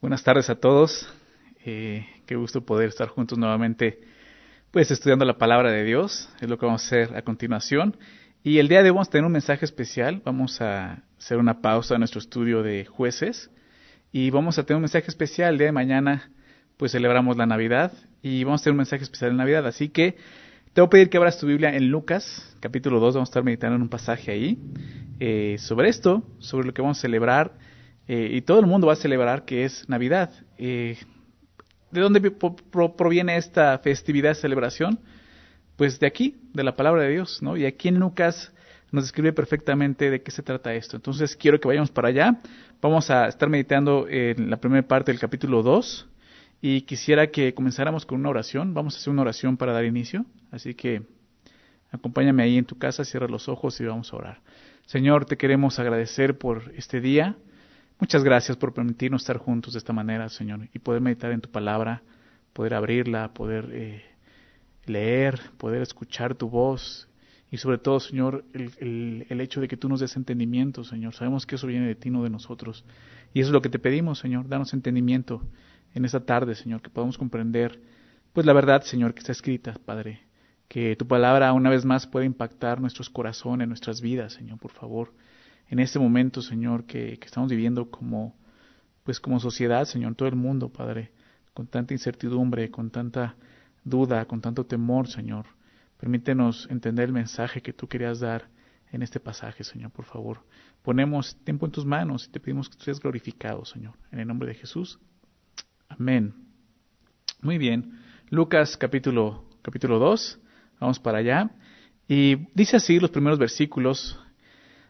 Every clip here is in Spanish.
Buenas tardes a todos. Eh, qué gusto poder estar juntos nuevamente, pues estudiando la palabra de Dios. Es lo que vamos a hacer a continuación. Y el día de hoy vamos a tener un mensaje especial. Vamos a hacer una pausa en nuestro estudio de jueces y vamos a tener un mensaje especial. El día de mañana, pues celebramos la Navidad y vamos a tener un mensaje especial de Navidad. Así que te voy a pedir que abras tu Biblia en Lucas, capítulo 2. Vamos a estar meditando en un pasaje ahí eh, sobre esto, sobre lo que vamos a celebrar eh, y todo el mundo va a celebrar que es Navidad. Eh, ¿De dónde proviene esta festividad, celebración? Pues de aquí, de la palabra de Dios, ¿no? Y aquí en Lucas nos describe perfectamente de qué se trata esto. Entonces quiero que vayamos para allá. Vamos a estar meditando en la primera parte del capítulo 2 y quisiera que comenzáramos con una oración. Vamos a hacer una oración para dar inicio. Así que acompáñame ahí en tu casa, cierra los ojos y vamos a orar. Señor, te queremos agradecer por este día. Muchas gracias por permitirnos estar juntos de esta manera, Señor, y poder meditar en tu palabra, poder abrirla, poder eh, leer, poder escuchar tu voz y sobre todo, Señor, el, el, hecho de que tú nos des entendimiento, Señor. Sabemos que eso viene de ti, no de nosotros. Y eso es lo que te pedimos, Señor, danos entendimiento en esta tarde, Señor, que podamos comprender, pues la verdad, Señor, que está escrita, Padre. Que tu palabra una vez más pueda impactar nuestros corazones, nuestras vidas, Señor, por favor en este momento, Señor, que, estamos viviendo como, pues como sociedad, Señor, todo el mundo, Padre, con tanta incertidumbre, con tanta duda, con tanto temor, Señor. Permítenos entender el mensaje que tú querías dar en este pasaje, Señor, por favor. Ponemos tiempo en tus manos y te pedimos que tú seas glorificado, Señor, en el nombre de Jesús. Amén. Muy bien. Lucas capítulo, capítulo 2. Vamos para allá. Y dice así los primeros versículos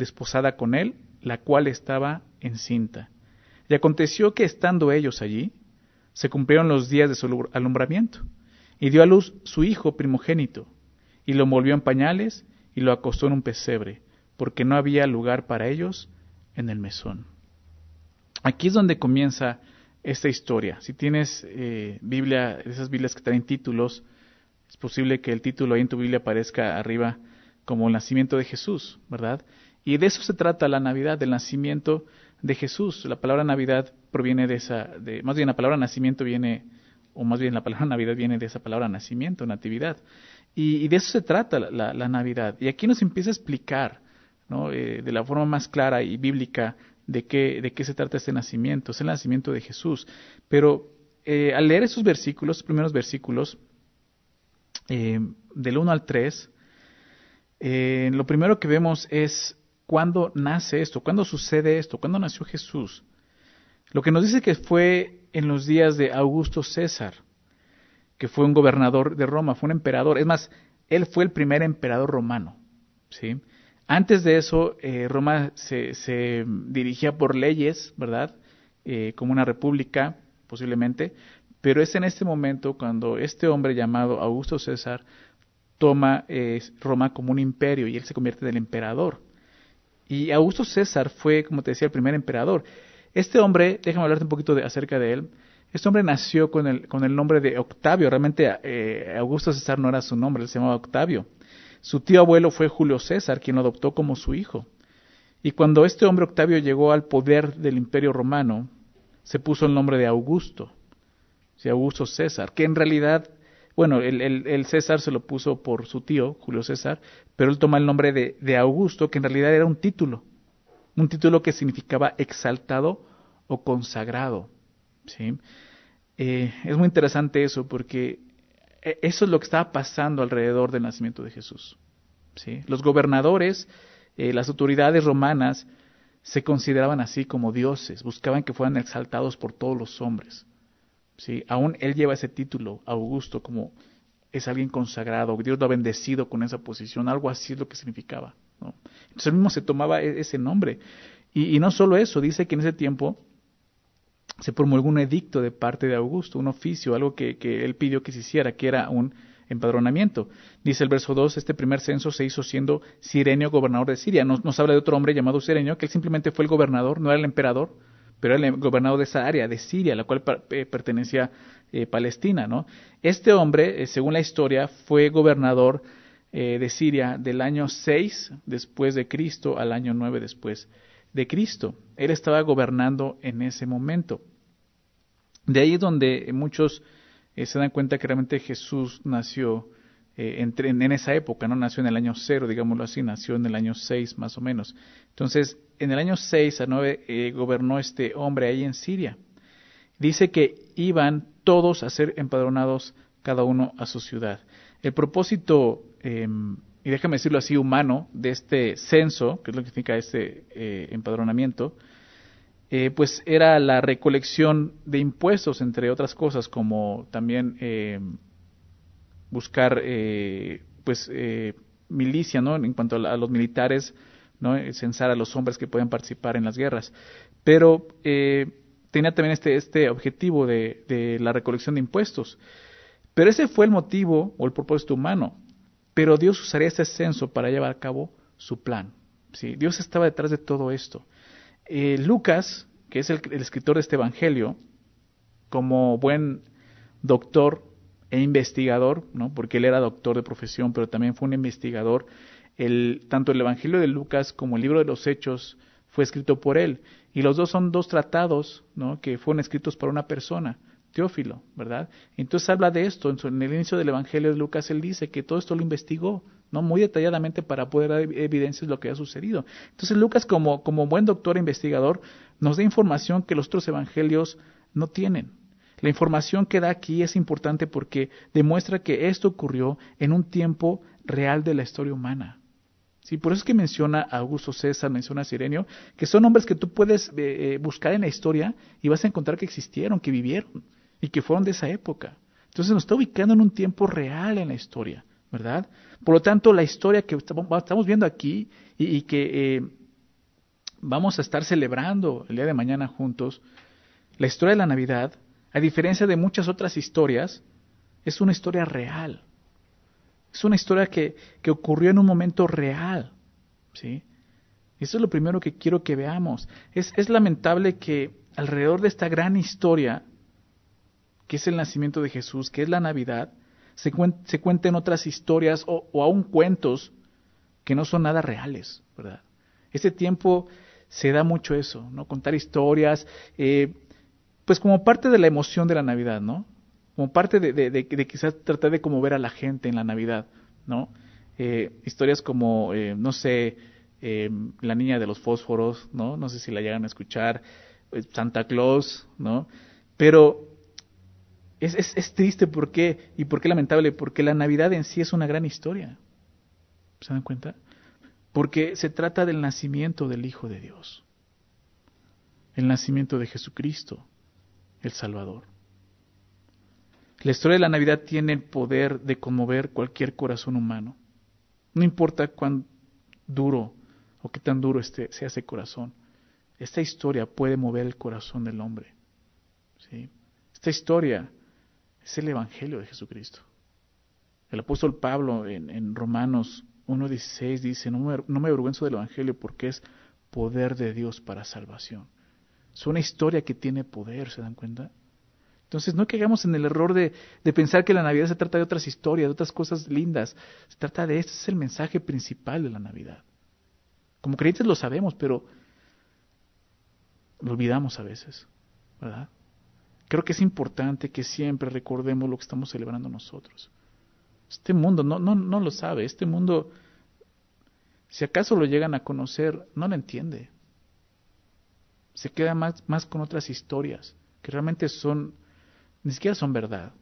desposada con él, la cual estaba encinta. Y aconteció que estando ellos allí, se cumplieron los días de su alumbramiento, y dio a luz su hijo primogénito, y lo envolvió en pañales, y lo acostó en un pesebre, porque no había lugar para ellos en el mesón. Aquí es donde comienza esta historia. Si tienes eh, Biblia, esas Biblias que traen títulos, es posible que el título ahí en tu Biblia aparezca arriba como el nacimiento de Jesús, ¿verdad? Y de eso se trata la Navidad, del nacimiento de Jesús. La palabra Navidad proviene de esa, de, más bien la palabra nacimiento viene, o más bien la palabra Navidad viene de esa palabra nacimiento, natividad. Y, de eso se trata la, Navidad. Y aquí nos empieza a explicar, ¿no? Eh, de la forma más clara y bíblica, de qué, de qué se trata este nacimiento. Es el nacimiento de Jesús. Pero eh, al leer esos versículos, los primeros versículos, eh, del 1 al 3, lo primero que vemos es cuándo nace esto, cuándo sucede esto, cuándo nació Jesús. Lo que nos dice que fue en los días de Augusto César, que fue un gobernador de Roma, fue un emperador. Es más, él fue el primer emperador romano. ¿sí? Antes de eso, eh, Roma se, dirigía por leyes, ¿verdad? Eh, como una república, posiblemente. Pero es en este momento cuando este hombre llamado Augusto César toma eh, Roma como un imperio y él se convierte en el emperador. Y Augusto César fue, como te decía, el primer emperador. Este hombre, déjame hablarte un poquito de, acerca de él. Este hombre nació con el, con el nombre de Octavio. Realmente eh, Augusto César no era su nombre, él se llamaba Octavio. Su tío abuelo fue Julio César, quien lo adoptó como su hijo. Y cuando este hombre Octavio llegó al poder del imperio romano, se puso el nombre de Augusto, Augusto César, que en realidad bueno, el, César se lo puso por su tío, Julio César, pero él toma el nombre de, Augusto, que en realidad era un título, un título que significaba exaltado o consagrado. ¿sí? Eh, es muy interesante eso porque eh, eso es lo que estaba pasando alrededor del nacimiento de Jesús. ¿sí? Los gobernadores, eh, las autoridades romanas se consideraban así como dioses, buscaban que fueran exaltados por todos los hombres. ¿Sí? Aún él lleva ese título, Augusto, como es alguien consagrado, Dios lo ha bendecido con esa posición, algo así es lo que significaba. ¿no? Entonces él mismo se tomaba e-, ese nombre. Y, no solo eso, dice que en ese tiempo se promulgó un edicto de parte de Augusto, un oficio, algo que, que él pidió que se hiciera, que era un empadronamiento. Dice el verso 2, este primer censo se hizo siendo Sirenio gobernador de Siria. Nos, nos habla de otro hombre llamado Sirenio, que él simplemente fue el gobernador, no era el emperador, pero era el gobernador de esa área, de Siria, la cual eh, pertenecía eh, Palestina. ¿no? Este hombre, eh, según la historia, fue gobernador de Siria del año 6 después de Cristo al año 9 después de Cristo. Él estaba gobernando en ese momento. De ahí es donde muchos se dan cuenta que realmente Jesús nació en, esa época, no nació en el año 0, digámoslo así, nació en el año 6 más o menos. Entonces, en el año 6 a 9 eh, gobernó este hombre ahí en Siria. Dice que iban todos a ser empadronados cada uno a su ciudad. El propósito, em, y déjame decirlo así, humano de este censo, que es lo que significa este eh, empadronamiento, eh, pues era la recolección de impuestos, entre otras cosas, como también em, buscar pues milicia, ¿no? En cuanto a los militares, censar a los hombres que pueden participar en las guerras. Pero eh, tenía también este, este objetivo de, la recolección de impuestos. Pero ese fue el motivo o el propósito humano. Pero Dios usaría ese censo para llevar a cabo su plan. Dios estaba detrás de todo esto. Eh, Lucas, que es el, el escritor de este Evangelio, como buen doctor e investigador, ¿no? porque él era doctor de profesión, pero también fue un investigador, el, tanto el Evangelio de Lucas como el libro de los Hechos fue escrito por él. Y los dos son dos tratados ¿no? que fueron escritos por una persona, Teófilo, ¿verdad? Entonces habla de esto. En el inicio del Evangelio de Lucas él dice que todo esto lo investigó, ¿no? Muy detalladamente para poder dar evidencias de lo que ha sucedido. Entonces Lucas, como, como buen doctor e investigador, nos da información que los otros evangelios no tienen. La información que da aquí es importante porque demuestra que esto ocurrió en un tiempo real de la historia humana. Sí, por eso es que menciona a Augusto César, menciona a Sirenio, que son hombres que tú puedes eh, eh, buscar en la historia y vas a encontrar que existieron, que vivieron y que fueron de esa época. Entonces nos está ubicando en un tiempo real en la historia, ¿verdad? Por lo tanto, la historia que estamos viendo aquí y, que eh, vamos a estar celebrando el día de mañana juntos, la historia de la Navidad, a diferencia de muchas otras historias, es una historia real. Es una historia que, que ocurrió en un momento real. ¿sí? Eso es lo primero que quiero que veamos. Es, es lamentable que alrededor de esta gran historia, que es el nacimiento de Jesús, que es la Navidad, se, se cuenten otras historias o, o, aún cuentos que no son nada reales, ¿verdad? Este tiempo se da mucho eso, ¿no? Contar historias, eh, pues como parte de la emoción de la Navidad, ¿no? Como parte de, de, quizás tratar de como ver a la gente en la Navidad, ¿no? Eh, historias como, eh, no sé, eh, La Niña de los Fósforos, ¿no? No sé si la llegan a escuchar, Santa Claus, ¿no? Pero es, es, es triste, ¿por qué? Y por qué lamentable, porque la Navidad en sí es una gran historia. ¿Se dan cuenta? Porque se trata del nacimiento del Hijo de Dios, el nacimiento de Jesucristo, el Salvador. La historia de la Navidad tiene el poder de conmover cualquier corazón humano. No importa cuán duro o qué tan duro este, sea ese corazón. Esta historia puede mover el corazón del hombre. ¿sí? Esta historia es el Evangelio de Jesucristo. El apóstol Pablo en, Romanos 1.16 dice, no me, no me avergüenzo del Evangelio porque es poder de Dios para salvación. Es una historia que tiene poder, ¿se dan cuenta? Entonces, no caigamos en el error de, pensar que la Navidad se trata de otras historias, de otras cosas lindas. Se trata de este es el mensaje principal de la Navidad. Como creyentes lo sabemos, pero lo olvidamos a veces, ¿verdad? Creo que es importante que siempre recordemos lo que estamos celebrando nosotros. Este mundo no, no, no lo sabe, este mundo, si acaso lo llegan a conocer, no lo entiende. Se queda más, más con otras historias que realmente son ni siquiera son verdad.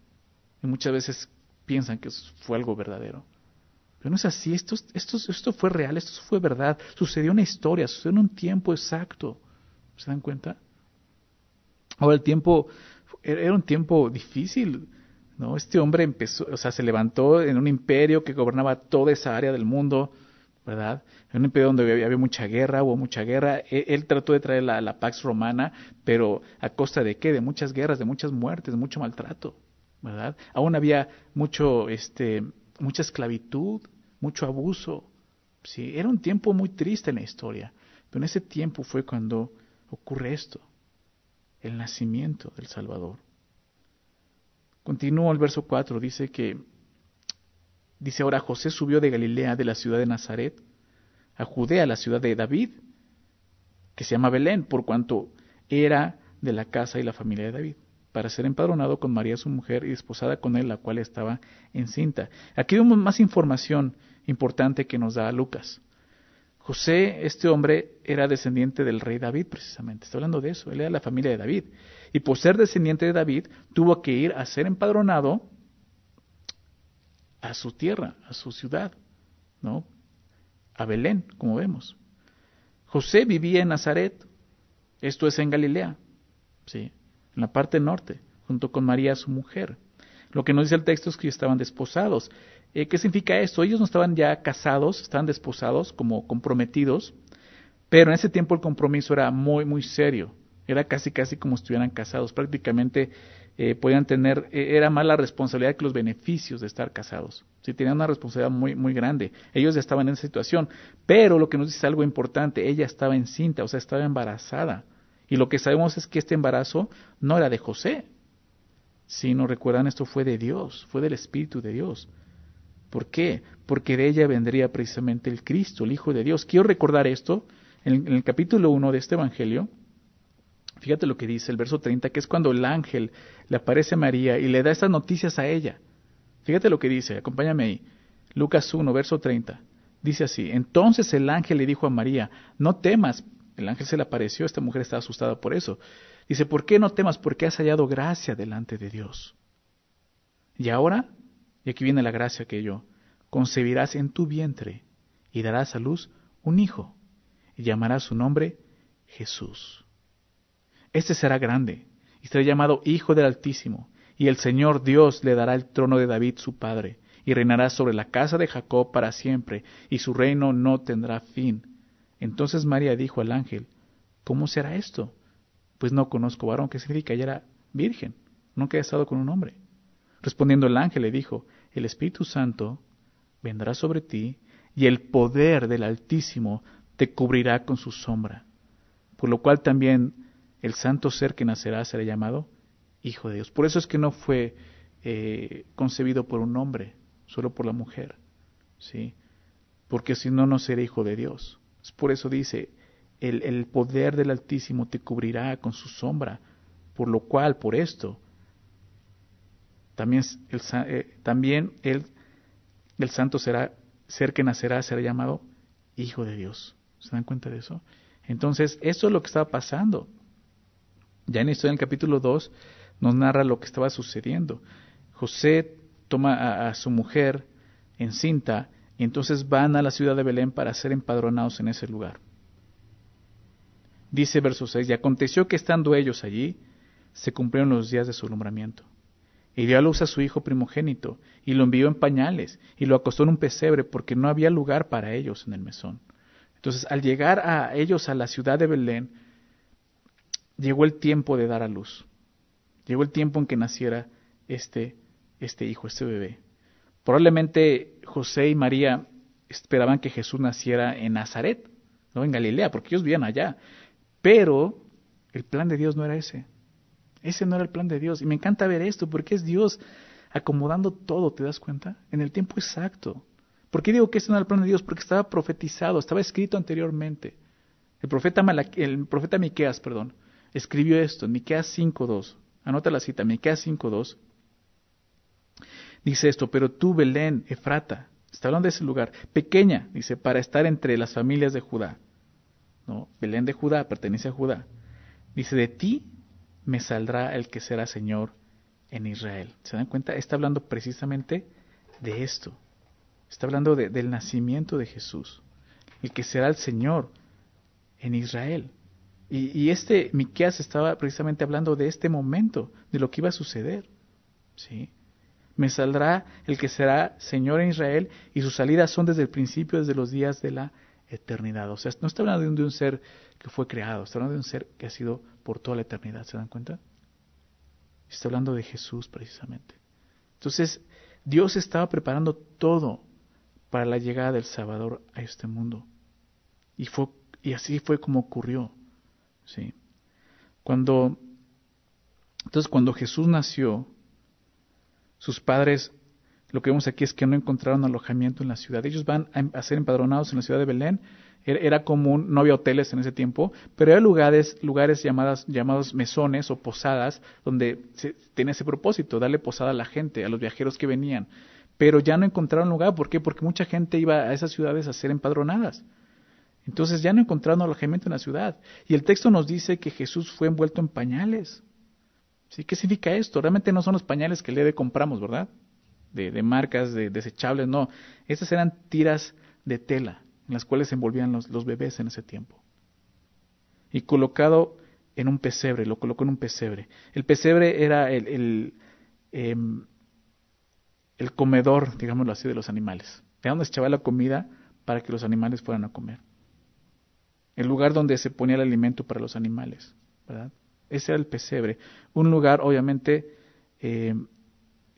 Y muchas veces piensan que fue algo verdadero. Pero no es así, esto, esto, esto fue real, esto fue verdad, sucedió una historia, sucedió en un tiempo exacto. ¿Se dan cuenta? Ahora el tiempo, era un tiempo difícil, ¿no? Este hombre empezó, o sea, se levantó en un imperio que gobernaba toda esa área del mundo, ¿verdad? En un periodo donde había, mucha guerra, hubo mucha guerra. E, él, trató de traer la, la, Pax Romana, pero a costa de qué? De muchas guerras, de muchas muertes, mucho maltrato, ¿verdad? Aún había mucho, este, mucha esclavitud, mucho abuso. Sí, era un tiempo muy triste en la historia, pero en ese tiempo fue cuando ocurre esto, el nacimiento del Salvador. Continúa el verso 4, dice que Dice ahora, José subió de Galilea, de la ciudad de Nazaret, a Judea, la ciudad de David, que se llama Belén, por cuanto era de la casa y la familia de David, para ser empadronado con María su mujer y desposada con él, la cual estaba encinta. Aquí vemos más información importante que nos da Lucas. José, este hombre, era descendiente del rey David, precisamente. Está hablando de eso. Él era de la familia de David. Y por ser descendiente de David, tuvo que ir a ser empadronado a su tierra, a su ciudad, ¿no? A Belén, como vemos. José vivía en Nazaret, esto es en Galilea, ¿sí? En la parte norte, junto con María, su mujer. Lo que nos dice el texto es que estaban desposados. Eh, ¿Qué significa esto? Ellos no estaban ya casados, estaban desposados, como comprometidos, pero en ese tiempo el compromiso era muy, muy serio. Era casi, casi como si estuvieran casados. Prácticamente eh, podían tener, eh, era más la responsabilidad que los beneficios de estar casados. Sí, tenían una responsabilidad muy, muy grande. Ellos ya estaban en esa situación. Pero lo que nos dice algo importante, ella estaba encinta, o sea, estaba embarazada. Y lo que sabemos es que este embarazo no era de José. Si no recuerdan, esto fue de Dios, fue del Espíritu de Dios. ¿Por qué? Porque de ella vendría precisamente el Cristo, el Hijo de Dios. Quiero recordar esto en, en el capítulo 1 de este Evangelio. Fíjate lo que dice el verso 30, que es cuando el ángel le aparece a María y le da estas noticias a ella. Fíjate lo que dice, acompáñame ahí. Lucas 1, verso 30. Dice así, entonces el ángel le dijo a María, no temas. El ángel se le apareció, esta mujer estaba asustada por eso. Dice, ¿por qué no temas? Porque has hallado gracia delante de Dios. Y ahora, y aquí viene la gracia que yo, concebirás en tu vientre y darás a luz un hijo, y llamarás su nombre Jesús. Este será grande y será llamado Hijo del Altísimo, y el Señor Dios le dará el trono de David su padre, y reinará sobre la casa de Jacob para siempre, y su reino no tendrá fin. Entonces María dijo al ángel, ¿cómo será esto? Pues no conozco varón, ¿qué significa? Ella era virgen, nunca ha estado con un hombre. Respondiendo el ángel le dijo, el Espíritu Santo vendrá sobre ti, y el poder del Altísimo te cubrirá con su sombra, por lo cual también el santo ser que nacerá será llamado Hijo de Dios. Por eso es que no fue eh, concebido por un hombre, solo por la mujer, ¿sí? Porque si no, no será Hijo de Dios. Por eso dice, el, poder del Altísimo te cubrirá con su sombra, por lo cual, por esto, también el, eh, también el, el santo será, ser que nacerá será llamado Hijo de Dios. ¿Se dan cuenta de eso? Entonces, eso es lo que estaba pasando. Ya en esto, en el capítulo 2, nos narra lo que estaba sucediendo. José toma a, su mujer encinta y entonces van a la ciudad de Belén para ser empadronados en ese lugar. Dice verso 6, y aconteció que estando ellos allí, se cumplieron los días de su alumbramiento. Y dio a luz a su hijo primogénito, y lo envió en pañales, y lo acostó en un pesebre, porque no había lugar para ellos en el mesón. Entonces, al llegar a ellos a la ciudad de Belén, llegó el tiempo de dar a luz. Llegó el tiempo en que naciera este, este hijo, este bebé. Probablemente José y María esperaban que Jesús naciera en Nazaret, no en Galilea, porque ellos vivían allá. Pero el plan de Dios no era ese. Ese no era el plan de Dios. Y me encanta ver esto, porque es Dios acomodando todo, ¿te das cuenta? En el tiempo exacto. ¿Por qué digo que ese no era el plan de Dios? Porque estaba profetizado, estaba escrito anteriormente. El profeta, el profeta Miqueas, perdón, escribió esto Miqueas 5.2. Anota la cita, Miqueas 5.2. Dice esto, pero tú, Belén, Efrata, está hablando de ese lugar, pequeña, dice, para estar entre las familias de Judá. ¿No? Belén de Judá pertenece a Judá. Dice, de ti me saldrá el que será Señor en Israel. ¿Se dan cuenta? Está hablando precisamente de esto. Está hablando del nacimiento de Jesús, el que será el Señor en Israel. Y, este Miqueas estaba precisamente hablando de este momento, de lo que iba a suceder. ¿sí? Me saldrá el que será Señor en Israel y sus salidas son desde el principio, desde los días de la eternidad. O sea, no está hablando de un, ser que fue creado, está hablando de un ser que ha sido por toda la eternidad. ¿Se dan cuenta? Está hablando de Jesús precisamente. Entonces, Dios estaba preparando todo para la llegada del Salvador a este mundo. Y, fue, y así fue como ocurrió. ¿Sí? Cuando, entonces, cuando Jesús nació, sus padres, lo que vemos aquí es que no encontraron alojamiento en la ciudad. Ellos van a ser empadronados en la ciudad de Belén. Era común, no había hoteles en ese tiempo, pero había lugares, lugares llamadas, llamados mesones o posadas, donde se, tenía ese propósito, darle posada a la gente, a los viajeros que venían. Pero ya no encontraron lugar. ¿Por qué? Porque mucha gente iba a esas ciudades a ser empadronadas. Entonces ya no encontraron alojamiento en la ciudad. Y el texto nos dice que Jesús fue envuelto en pañales. ¿Sí? ¿Qué significa esto? Realmente no son los pañales que le compramos, ¿verdad? De, marcas, de desechables, no. Estas eran tiras de tela en las cuales se envolvían los, los bebés en ese tiempo. Y colocado en un pesebre, lo colocó en un pesebre. El pesebre era el, el, em, el comedor, digámoslo así, de los animales. Era donde se echaba la comida para que los animales fueran a comer. El lugar donde se ponía el alimento para los animales, ¿verdad? Ese era el pesebre. Un lugar, obviamente, eh,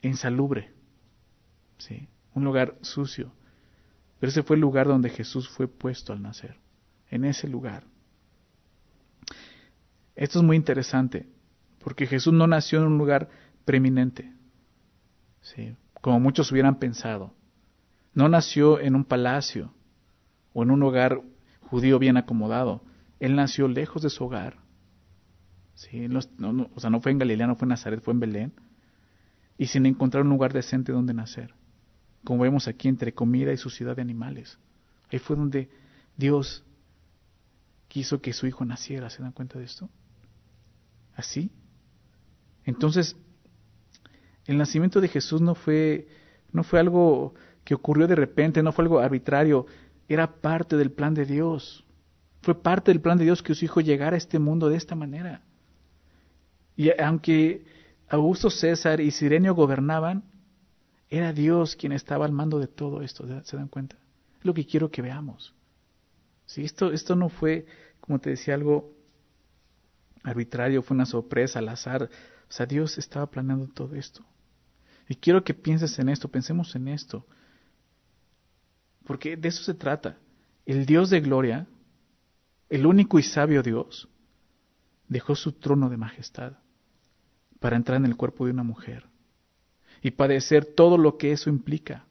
insalubre. ¿sí? Un lugar sucio. Pero ese fue el lugar donde Jesús fue puesto al nacer. En ese lugar. Esto es muy interesante, porque Jesús no nació en un lugar preeminente, ¿sí? como muchos hubieran pensado. No nació en un palacio o en un hogar judío bien acomodado. Él nació lejos de su hogar, ¿sí? No, o sea, no fue en Galilea, no fue en Nazaret, fue en Belén. Y sin encontrar un lugar decente donde nacer. Como vemos aquí entre comida y suciedad de animales. Ahí fue donde Dios quiso que su hijo naciera. ¿Se dan cuenta de esto? Así. Entonces, el nacimiento de Jesús no fue, no fue algo que ocurrió de repente, no fue algo arbitrario, era parte del plan de Dios. Fue parte del plan de Dios que su hijo llegara a este mundo de esta manera. Y aunque Augusto César y Sirenio gobernaban, era Dios quien estaba al mando de todo esto, ¿se dan cuenta? Es lo que quiero que veamos. Si esto, esto no fue, como te decía, algo arbitrario, fue una sorpresa, al azar. O sea, Dios estaba planeando todo esto. Y quiero que pienses en esto, pensemos en esto. Porque de eso se trata. El Dios de gloria, el único y sabio Dios, dejó su trono de majestad para entrar en el cuerpo de una mujer y padecer todo lo que eso implica.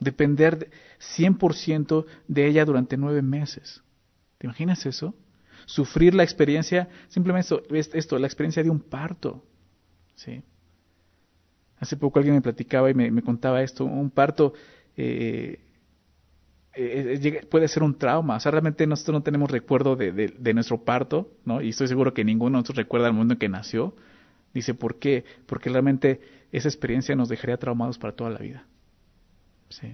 Depender 100% de ella durante nueve meses. ¿Te imaginas eso? Sufrir la experiencia, simplemente esto, esto la experiencia de un parto. ¿sí? Hace poco alguien me platicaba y me, contaba esto, un parto eh, eh, eh, puede ser un trauma. O sea, realmente nosotros no tenemos recuerdo de, nuestro parto, ¿no? Y estoy seguro que ninguno de nosotros recuerda el momento en que nació. Dice, ¿por qué? Porque realmente esa experiencia nos dejaría traumados para toda la vida. ¿Sí?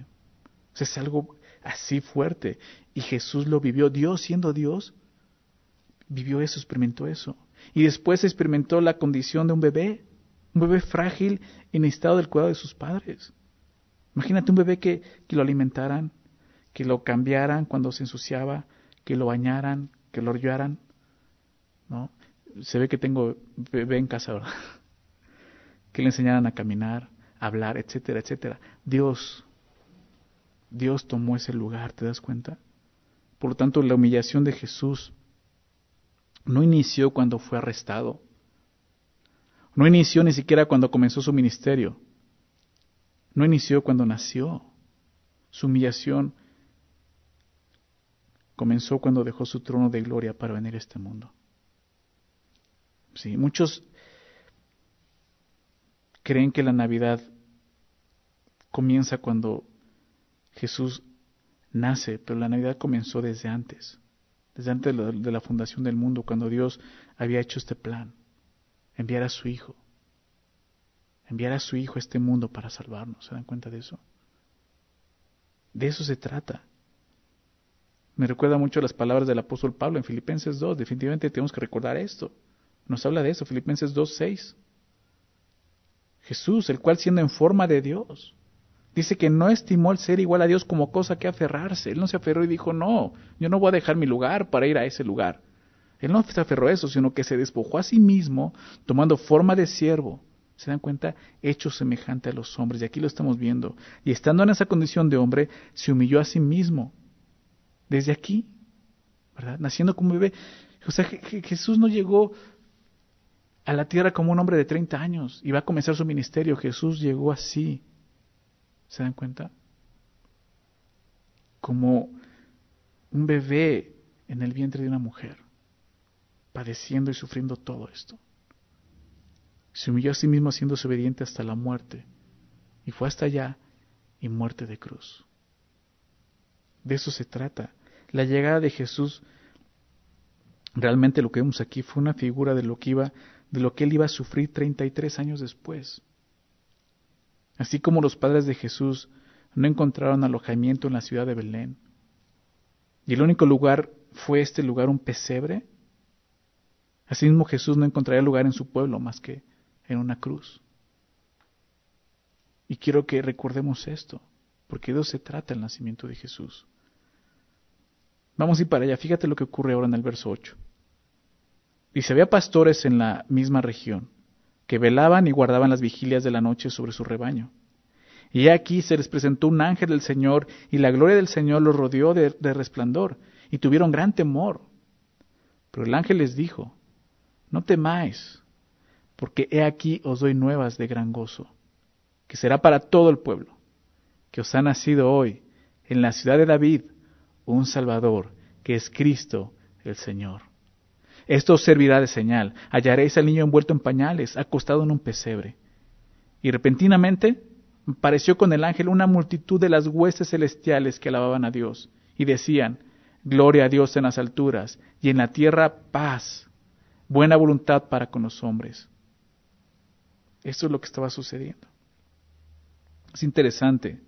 O sea, es algo así fuerte. Y Jesús lo vivió. Dios, siendo Dios, vivió eso, experimentó eso. Y después experimentó la condición de un bebé, un bebé frágil y necesitado del cuidado de sus padres. Imagínate un bebé que, que lo alimentaran, que lo cambiaran cuando se ensuciaba, que lo bañaran, que lo orllaran, ¿no? Se ve que tengo bebé en casa, ¿verdad? que le enseñaran a caminar, a hablar, etcétera, etcétera. Dios, Dios tomó ese lugar, ¿te das cuenta? Por lo tanto, la humillación de Jesús no inició cuando fue arrestado. No inició ni siquiera cuando comenzó su ministerio. No inició cuando nació. Su humillación comenzó cuando dejó su trono de gloria para venir a este mundo. Sí, muchos creen que la Navidad comienza cuando Jesús nace, pero la Navidad comenzó desde antes, desde antes de la, fundación del mundo, cuando Dios había hecho este plan, enviar a su Hijo, enviar a su Hijo a este mundo para salvarnos. ¿Se dan cuenta de eso? De eso se trata. Me recuerda mucho las palabras del apóstol Pablo en Filipenses 2. Definitivamente tenemos que recordar esto. Nos habla de eso, Filipenses 2, 6. Jesús, el cual siendo en forma de Dios, dice que no estimó el ser igual a Dios como cosa que aferrarse. Él no se aferró y dijo, no, yo no voy a dejar mi lugar para ir a ese lugar. Él no se aferró a eso, sino que se despojó a sí mismo, tomando forma de siervo. ¿Se dan cuenta? Hecho semejante a los hombres. Y aquí lo estamos viendo. Y estando en esa condición de hombre, se humilló a sí mismo. Desde aquí, ¿verdad? Naciendo como bebé. O sea, Jesús no llegó a la tierra como un hombre de 30 años y va a comenzar su ministerio. Jesús llegó así. ¿Se dan cuenta? Como un bebé en el vientre de una mujer, padeciendo y sufriendo todo esto. Se humilló a sí mismo haciéndose obediente hasta la muerte, y fue hasta allá y muerte de cruz. De eso se trata. La llegada de Jesús, realmente lo que vemos aquí fue una figura de lo que iba de lo que él iba a sufrir 33 años después. Así como los padres de Jesús no encontraron alojamiento en la ciudad de Belén, y el único lugar fue este lugar un pesebre, asimismo Jesús no encontraría lugar en su pueblo más que en una cruz. Y quiero que recordemos esto, porque de eso se trata el nacimiento de Jesús. Vamos a ir para allá, fíjate lo que ocurre ahora en el verso 8. Dice, había pastores en la misma región, que velaban y guardaban las vigilias de la noche sobre su rebaño. Y aquí se les presentó un ángel del Señor, y la gloria del Señor los rodeó de, de resplandor, y tuvieron gran temor. Pero el ángel les dijo, no temáis, porque he aquí os doy nuevas de gran gozo, que será para todo el pueblo, que os ha nacido hoy en la ciudad de David un Salvador, que es Cristo el Señor. Esto os servirá de señal. Hallaréis al niño envuelto en pañales, acostado en un pesebre. Y repentinamente pareció con el ángel una multitud de las huestes celestiales que alababan a Dios, y decían, Gloria a Dios en las alturas, y en la tierra paz, buena voluntad para con los hombres. Esto es lo que estaba sucediendo. Es interesante.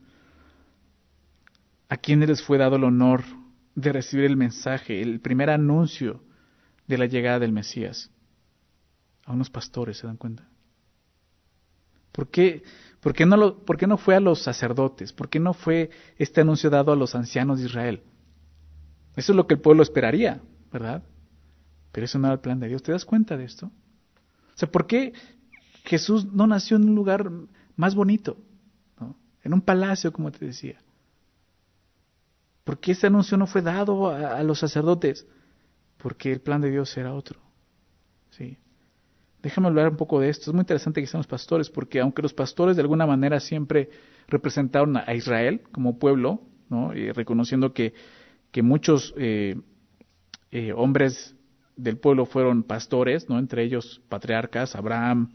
¿A quiénes les fue dado el honor de recibir el mensaje, el primer anuncio de la llegada del Mesías. A unos pastores, ¿se dan cuenta? ¿Por qué, por qué, no, lo, por qué no fue a los sacerdotes? ¿Por qué no fue este anuncio dado a los ancianos de Israel? Eso es lo que el pueblo esperaría, ¿verdad? Pero eso no era el plan de Dios. ¿Te das cuenta de esto? O sea, ¿por qué Jesús no nació en un lugar más bonito? En un palacio, como te decía. ¿Por qué ese anuncio no fue dado a, a los sacerdotes? porque el plan de Dios era otro. ¿sí? Déjame hablar un poco de esto. Es muy interesante que sean los pastores, porque aunque los pastores de alguna manera siempre representaron a Israel como pueblo, ¿no? y reconociendo que, que muchos eh, eh, hombres del pueblo fueron pastores, ¿no? entre ellos patriarcas, Abraham,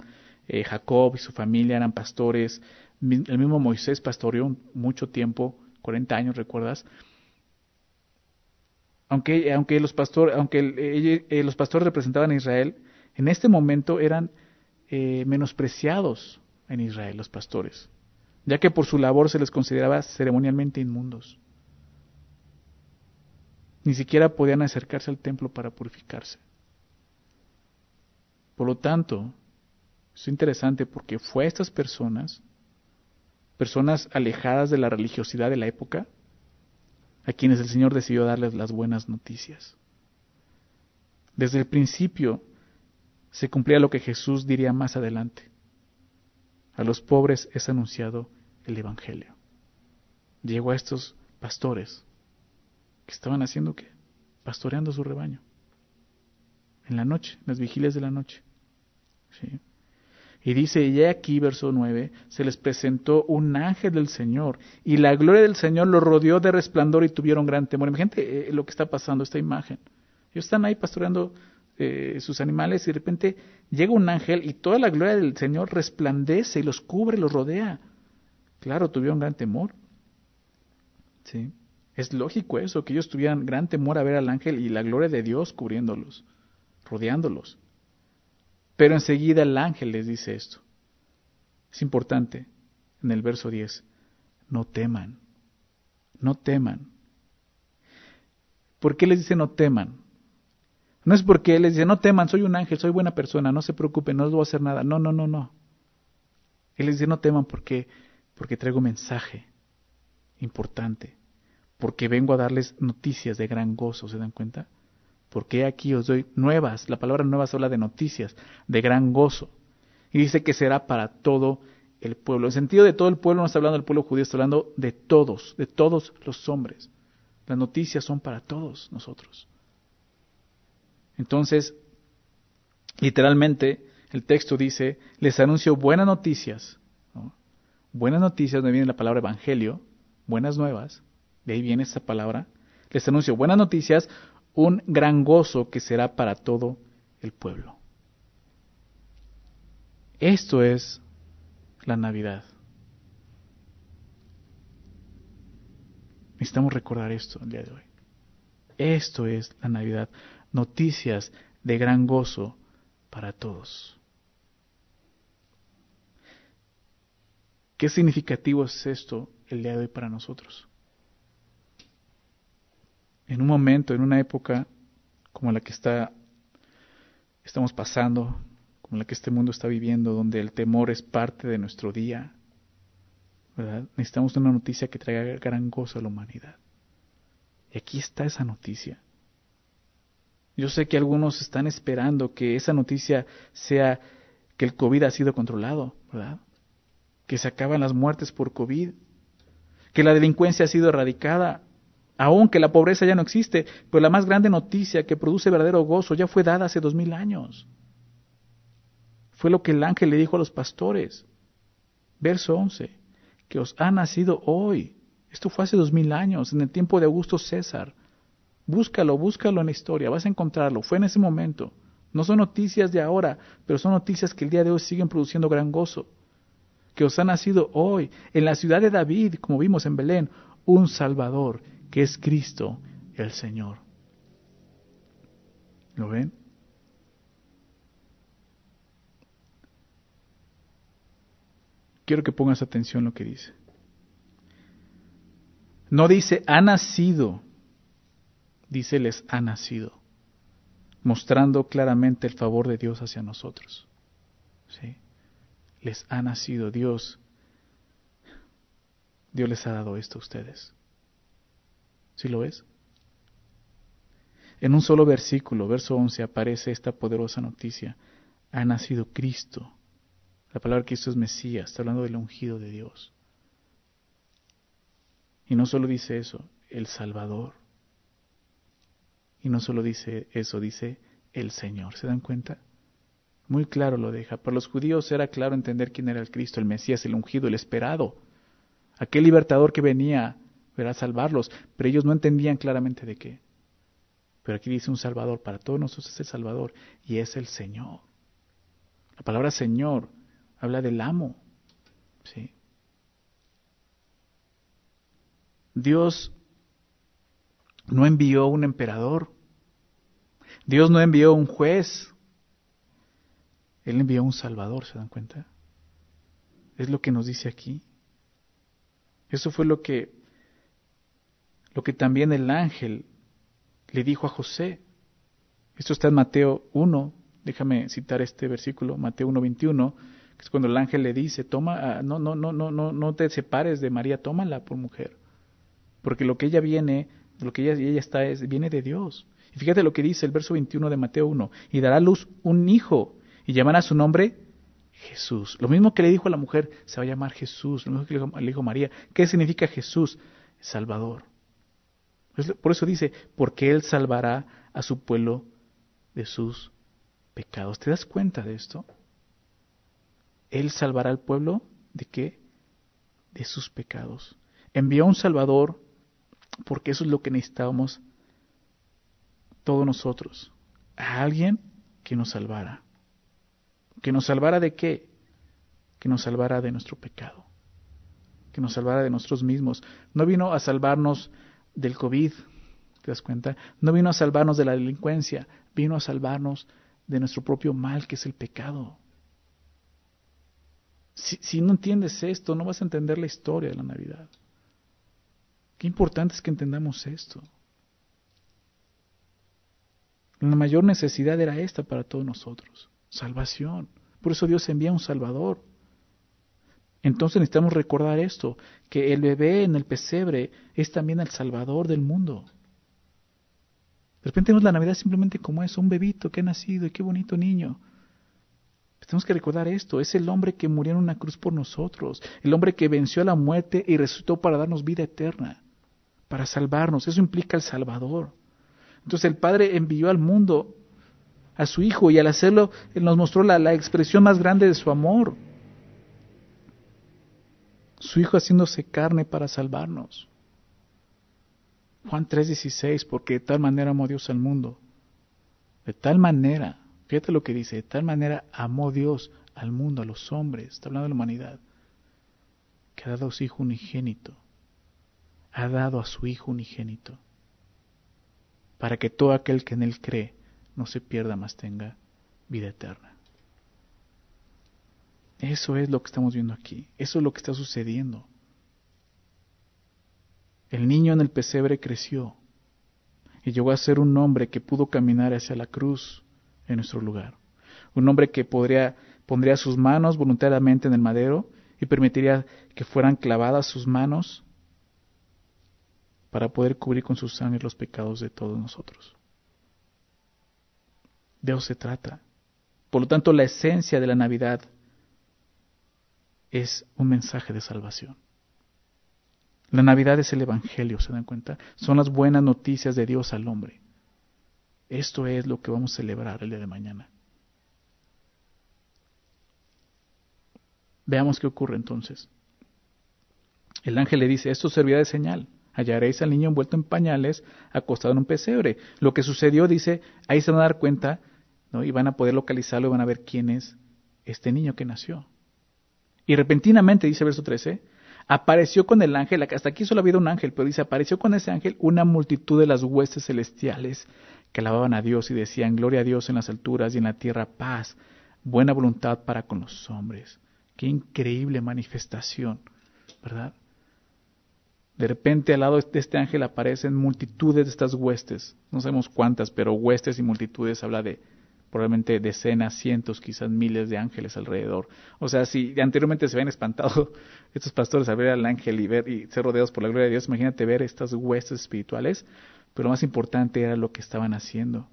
eh, Jacob y su familia eran pastores, el mismo Moisés pastoreó mucho tiempo, 40 años, ¿recuerdas? aunque, aunque, los, pastores, aunque eh, los pastores representaban a Israel, en este momento eran eh, menospreciados en Israel los pastores, ya que por su labor se les consideraba ceremonialmente inmundos. Ni siquiera podían acercarse al templo para purificarse. Por lo tanto, es interesante porque fue a estas personas, personas alejadas de la religiosidad de la época, a quienes el Señor decidió darles las buenas noticias. Desde el principio se cumplía lo que Jesús diría más adelante. A los pobres es anunciado el Evangelio. Llegó a estos pastores que estaban haciendo qué? Pastoreando su rebaño. En la noche, en las vigilias de la noche. ¿Sí? Y dice, y aquí, verso 9, se les presentó un ángel del Señor, y la gloria del Señor los rodeó de resplandor y tuvieron gran temor. Imagínate eh, lo que está pasando, esta imagen. Ellos están ahí pastoreando eh, sus animales y de repente llega un ángel y toda la gloria del Señor resplandece y los cubre, los rodea. Claro, tuvieron gran temor. ¿Sí? Es lógico eso, que ellos tuvieran gran temor a ver al ángel y la gloria de Dios cubriéndolos, rodeándolos. Pero enseguida el ángel les dice esto. Es importante en el verso 10. No teman. No teman. ¿Por qué les dice no teman? No es porque les dice no teman, soy un ángel, soy buena persona, no se preocupen, no les voy a hacer nada. No, no, no, no. Él les dice, no teman porque, porque traigo mensaje importante, porque vengo a darles noticias de gran gozo, ¿se dan cuenta? Porque aquí os doy nuevas, la palabra nuevas habla de noticias, de gran gozo. Y dice que será para todo el pueblo. En sentido de todo el pueblo no está hablando del pueblo judío, está hablando de todos, de todos los hombres. Las noticias son para todos nosotros. Entonces, literalmente, el texto dice, les anuncio buenas noticias. Buenas noticias, donde viene la palabra evangelio, buenas nuevas, de ahí viene esa palabra. Les anuncio buenas noticias, un gran gozo que será para todo el pueblo. Esto es la Navidad. Necesitamos recordar esto el día de hoy. Esto es la Navidad. Noticias de gran gozo para todos. ¿Qué significativo es esto el día de hoy para nosotros? En un momento, en una época como la que está, estamos pasando, como la que este mundo está viviendo, donde el temor es parte de nuestro día, ¿verdad? Necesitamos una noticia que traiga gran gozo a la humanidad. Y aquí está esa noticia. Yo sé que algunos están esperando que esa noticia sea que el COVID ha sido controlado, ¿verdad? Que se acaban las muertes por COVID, que la delincuencia ha sido erradicada, aunque la pobreza ya no existe, pero la más grande noticia que produce verdadero gozo ya fue dada hace dos mil años. Fue lo que el ángel le dijo a los pastores. Verso 11, que os ha nacido hoy. Esto fue hace dos mil años, en el tiempo de Augusto César. Búscalo, búscalo en la historia, vas a encontrarlo. Fue en ese momento. No son noticias de ahora, pero son noticias que el día de hoy siguen produciendo gran gozo. Que os ha nacido hoy, en la ciudad de David, como vimos en Belén, un Salvador, que es Cristo el Señor. ¿Lo ven? quiero que pongas atención lo que dice. No dice ha nacido, dice les ha nacido, mostrando claramente el favor de Dios hacia nosotros. ¿Sí? Les ha nacido Dios. Dios les ha dado esto a ustedes. ¿Sí lo ves? En un solo versículo, verso 11, aparece esta poderosa noticia. Ha nacido Cristo la palabra Cristo es Mesías, está hablando del ungido de Dios. Y no solo dice eso, el Salvador. Y no solo dice eso, dice el Señor. ¿Se dan cuenta? Muy claro lo deja. Para los judíos era claro entender quién era el Cristo, el Mesías, el ungido, el esperado. Aquel libertador que venía a salvarlos, pero ellos no entendían claramente de qué. Pero aquí dice un Salvador, para todos nosotros es el Salvador y es el Señor. La palabra Señor habla del amo. ¿sí? Dios no envió un emperador. Dios no envió un juez. Él envió un salvador, ¿se dan cuenta? Es lo que nos dice aquí. Eso fue lo que lo que también el ángel le dijo a José. Esto está en Mateo 1, déjame citar este versículo, Mateo 1:21 es cuando el ángel le dice, toma, ah, no, no, no, no, no, no te separes de María, tómala por mujer. Porque lo que ella viene, lo que ella, ella está es, viene de Dios. Y fíjate lo que dice el verso 21 de Mateo 1, y dará a luz un hijo, y llamará su nombre Jesús. Lo mismo que le dijo a la mujer, se va a llamar Jesús, lo mismo que le dijo, le dijo María. ¿Qué significa Jesús? Salvador. Por eso dice, porque Él salvará a su pueblo de sus pecados. ¿Te das cuenta de esto? Él salvará al pueblo de qué? De sus pecados. Envió a un Salvador porque eso es lo que necesitábamos todos nosotros. A alguien que nos salvara. ¿Que nos salvara de qué? Que nos salvara de nuestro pecado. Que nos salvara de nosotros mismos. No vino a salvarnos del COVID, ¿te das cuenta? No vino a salvarnos de la delincuencia, vino a salvarnos de nuestro propio mal, que es el pecado. Si, no entiendes esto, no vas a entender la historia de la Navidad. Qué importante es que entendamos esto. La mayor necesidad era esta para todos nosotros, salvación. Por eso Dios envía un Salvador. Entonces necesitamos recordar esto, que el bebé en el pesebre es también el salvador del mundo. De repente vemos la Navidad simplemente como eso, un bebito que ha nacido y qué bonito niño. tenemos que recordar esto, es el hombre que murió en una cruz por nosotros, el hombre que venció a la muerte y resucitó para darnos vida eterna, para salvarnos. Eso implica el Salvador. Entonces el Padre envió al mundo a su Hijo y al hacerlo nos mostró la, la expresión más grande de su amor. Su Hijo haciéndose carne para salvarnos. Juan 3:16, porque de tal manera amó Dios al mundo. De tal manera, fíjate lo que dice, de tal manera amó Dios al mundo, a los hombres, está hablando de la humanidad, que ha dado a su Hijo unigénito, ha dado a su Hijo unigénito, para que todo aquel que en Él cree no se pierda, más tenga vida eterna. Eso es lo que estamos viendo aquí, eso es lo que está sucediendo. El niño en el pesebre creció y llegó a ser un hombre que pudo caminar hacia la cruz en nuestro lugar. Un hombre que podría, pondría sus manos voluntariamente en el madero y permitiría que fueran clavadas sus manos para poder cubrir con su sangre los pecados de todos nosotros. De eso se trata. Por lo tanto, la esencia de la Navidad es un mensaje de salvación. La Navidad es el Evangelio, ¿se dan cuenta? Son las buenas noticias de Dios al hombre. Esto es lo que vamos a celebrar el día de mañana. Veamos qué ocurre entonces. El ángel le dice, esto servirá de señal. Hallaréis al niño envuelto en pañales, acostado en un pesebre. Lo que sucedió, dice, ahí se van a dar cuenta, ¿no? y van a poder localizarlo y van a ver quién es este niño que nació. Y repentinamente, dice verso 13, apareció con el ángel, hasta aquí solo había un ángel, pero dice, apareció con ese ángel una multitud de las huestes celestiales que alababan a Dios y decían, gloria a Dios en las alturas y en la tierra paz, buena voluntad para con los hombres. Qué increíble manifestación, ¿verdad? De repente al lado de este ángel aparecen multitudes de estas huestes, no sabemos cuántas, pero huestes y multitudes habla de probablemente decenas, cientos, quizás miles de ángeles alrededor. O sea, si anteriormente se habían espantado estos pastores a ver al ángel y ver y ser rodeados por la gloria de Dios, imagínate ver estas huestes espirituales, pero lo más importante era lo que estaban haciendo.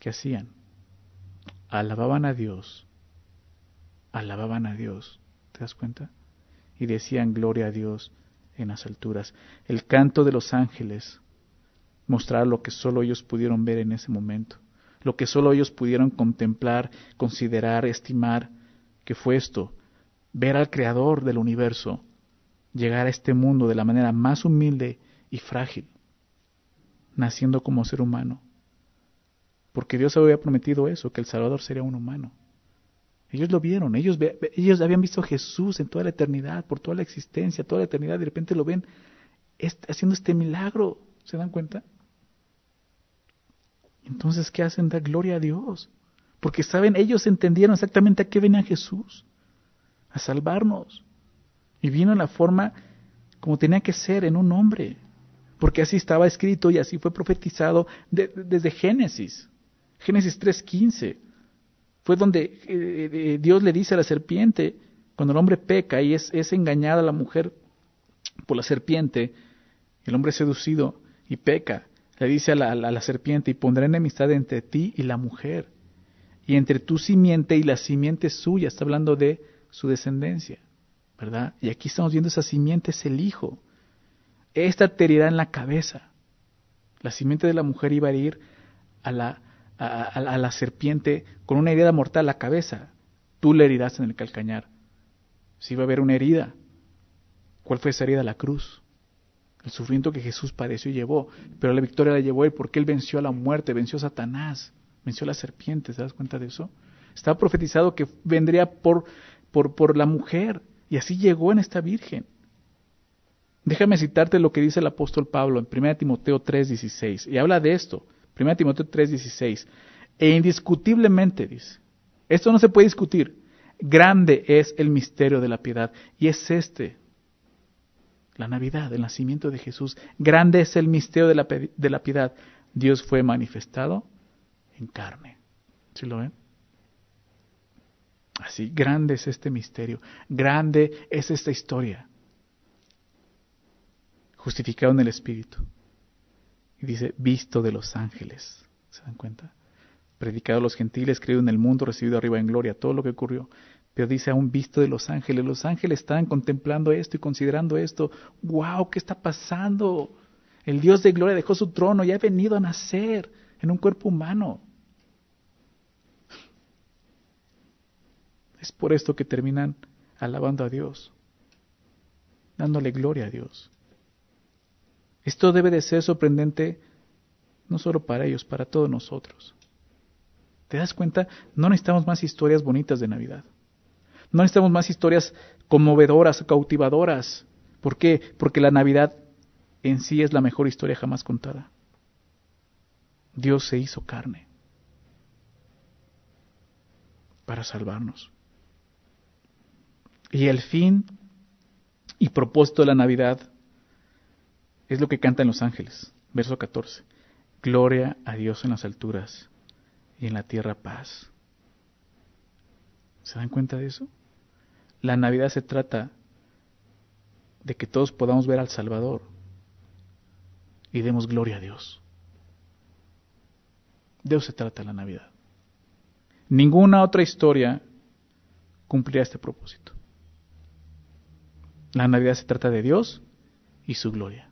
¿Qué hacían? Alababan a Dios, alababan a Dios, ¿te das cuenta? Y decían gloria a Dios en las alturas. El canto de los ángeles mostraba lo que solo ellos pudieron ver en ese momento lo que solo ellos pudieron contemplar, considerar, estimar, que fue esto, ver al Creador del universo llegar a este mundo de la manera más humilde y frágil, naciendo como ser humano. Porque Dios había prometido eso, que el Salvador sería un humano. Ellos lo vieron, ellos, ellos habían visto a Jesús en toda la eternidad, por toda la existencia, toda la eternidad, de repente lo ven haciendo este milagro. ¿Se dan cuenta? Entonces, ¿qué hacen? Dar gloria a Dios. Porque saben, ellos entendieron exactamente a qué venía Jesús. A salvarnos. Y vino en la forma como tenía que ser, en un hombre. Porque así estaba escrito y así fue profetizado desde Génesis. Génesis 3.15. Fue donde eh, eh, Dios le dice a la serpiente, cuando el hombre peca y es, es engañada la mujer por la serpiente, el hombre es seducido y peca le dice a la, serpiente, y pondré enemistad entre ti y la mujer, y entre tu simiente y la simiente suya, está hablando de su descendencia, ¿verdad? Y aquí estamos viendo esa simiente es el hijo. Esta te herirá en la cabeza. La simiente de la mujer iba a herir a la, a, la serpiente con una herida mortal a la cabeza. Tú le herirás en el calcañar. Si va a haber una herida, ¿cuál fue esa herida? La cruz el sufrimiento que Jesús padeció y llevó, pero la victoria la llevó él porque él venció a la muerte, venció a Satanás, venció a la serpiente, ¿te das cuenta de eso? Estaba profetizado que vendría por, por, por la mujer y así llegó en esta virgen. Déjame citarte lo que dice el apóstol Pablo en 1 Timoteo 3:16 y habla de esto, 1 Timoteo 3:16, e indiscutiblemente dice, esto no se puede discutir, grande es el misterio de la piedad y es este, la Navidad, el nacimiento de Jesús. Grande es el misterio de la, de la piedad. Dios fue manifestado en carne. ¿Sí lo ven? Así, grande es este misterio, grande es esta historia. Justificado en el Espíritu. Y dice, visto de los ángeles. ¿Se dan cuenta? Predicado a los gentiles, creído en el mundo, recibido arriba en gloria, todo lo que ocurrió. Pero dice aún visto de los ángeles. Los ángeles estaban contemplando esto y considerando esto. ¡Wow! ¿Qué está pasando? El Dios de gloria dejó su trono y ha venido a nacer en un cuerpo humano. Es por esto que terminan alabando a Dios, dándole gloria a Dios. Esto debe de ser sorprendente no solo para ellos, para todos nosotros. ¿Te das cuenta? No necesitamos más historias bonitas de Navidad. No necesitamos más historias conmovedoras, cautivadoras. ¿Por qué? Porque la Navidad en sí es la mejor historia jamás contada. Dios se hizo carne para salvarnos. Y el fin y propósito de la Navidad es lo que cantan los ángeles. Verso 14. Gloria a Dios en las alturas y en la tierra paz. ¿Se dan cuenta de eso? La Navidad se trata de que todos podamos ver al Salvador y demos gloria a Dios. De eso se trata la Navidad. Ninguna otra historia cumplirá este propósito. La Navidad se trata de Dios y su gloria.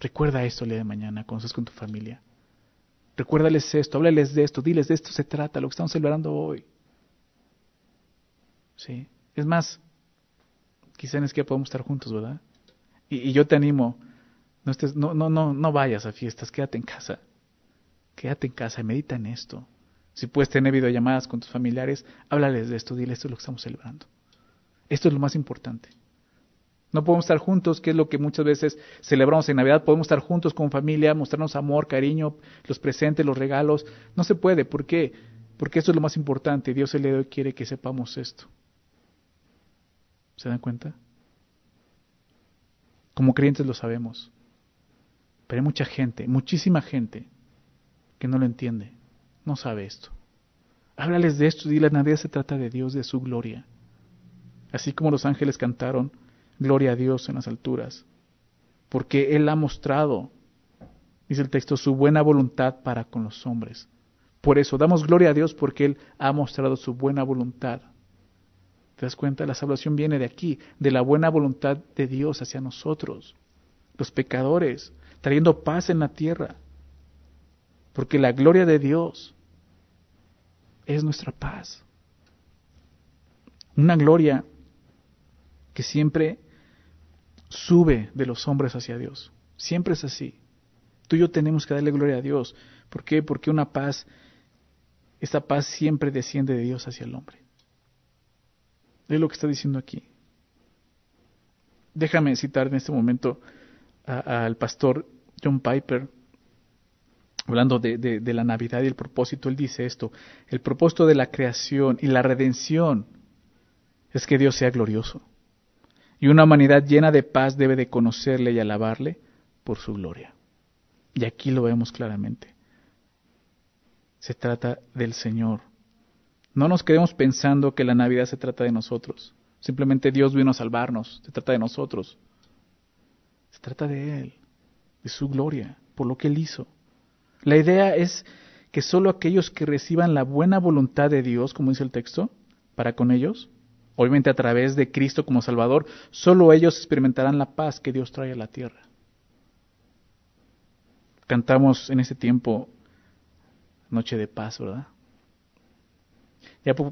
Recuerda esto el día de mañana cuando estés con tu familia. Recuérdales esto, háblales de esto, diles de esto se trata, lo que estamos celebrando hoy. ¿Sí? Es más, quizá en que podemos estar juntos, ¿verdad? Y, yo te animo, no, estés, no, no, no, no vayas a fiestas, quédate en casa. Quédate en casa y medita en esto. Si puedes tener videollamadas con tus familiares, háblales de esto, diles esto es lo que estamos celebrando. Esto es lo más importante. No podemos estar juntos, que es lo que muchas veces celebramos en Navidad. Podemos estar juntos con familia, mostrarnos amor, cariño, los presentes, los regalos. No se puede. ¿Por qué? Porque esto es lo más importante. Dios el día de quiere que sepamos esto. ¿Se dan cuenta? Como creyentes lo sabemos. Pero hay mucha gente, muchísima gente, que no lo entiende. No sabe esto. Háblales de esto y la Navidad se trata de Dios, de su gloria. Así como los ángeles cantaron Gloria a Dios en las alturas, porque Él ha mostrado, dice el texto, su buena voluntad para con los hombres. Por eso damos gloria a Dios porque Él ha mostrado su buena voluntad. ¿Te das cuenta? La salvación viene de aquí, de la buena voluntad de Dios hacia nosotros, los pecadores, trayendo paz en la tierra. Porque la gloria de Dios es nuestra paz. Una gloria que siempre sube de los hombres hacia Dios. Siempre es así. Tú y yo tenemos que darle gloria a Dios. ¿Por qué? Porque una paz, esta paz siempre desciende de Dios hacia el hombre. Es lo que está diciendo aquí. Déjame citar en este momento al pastor John Piper, hablando de, de, la Navidad y el propósito. Él dice esto, el propósito de la creación y la redención es que Dios sea glorioso y una humanidad llena de paz debe de conocerle y alabarle por su gloria. Y aquí lo vemos claramente. Se trata del Señor. No nos quedemos pensando que la Navidad se trata de nosotros. Simplemente Dios vino a salvarnos. Se trata de nosotros. Se trata de Él, de su gloria, por lo que Él hizo. La idea es que solo aquellos que reciban la buena voluntad de Dios, como dice el texto, para con ellos, obviamente a través de Cristo como Salvador, solo ellos experimentarán la paz que Dios trae a la tierra. Cantamos en ese tiempo Noche de Paz, ¿verdad?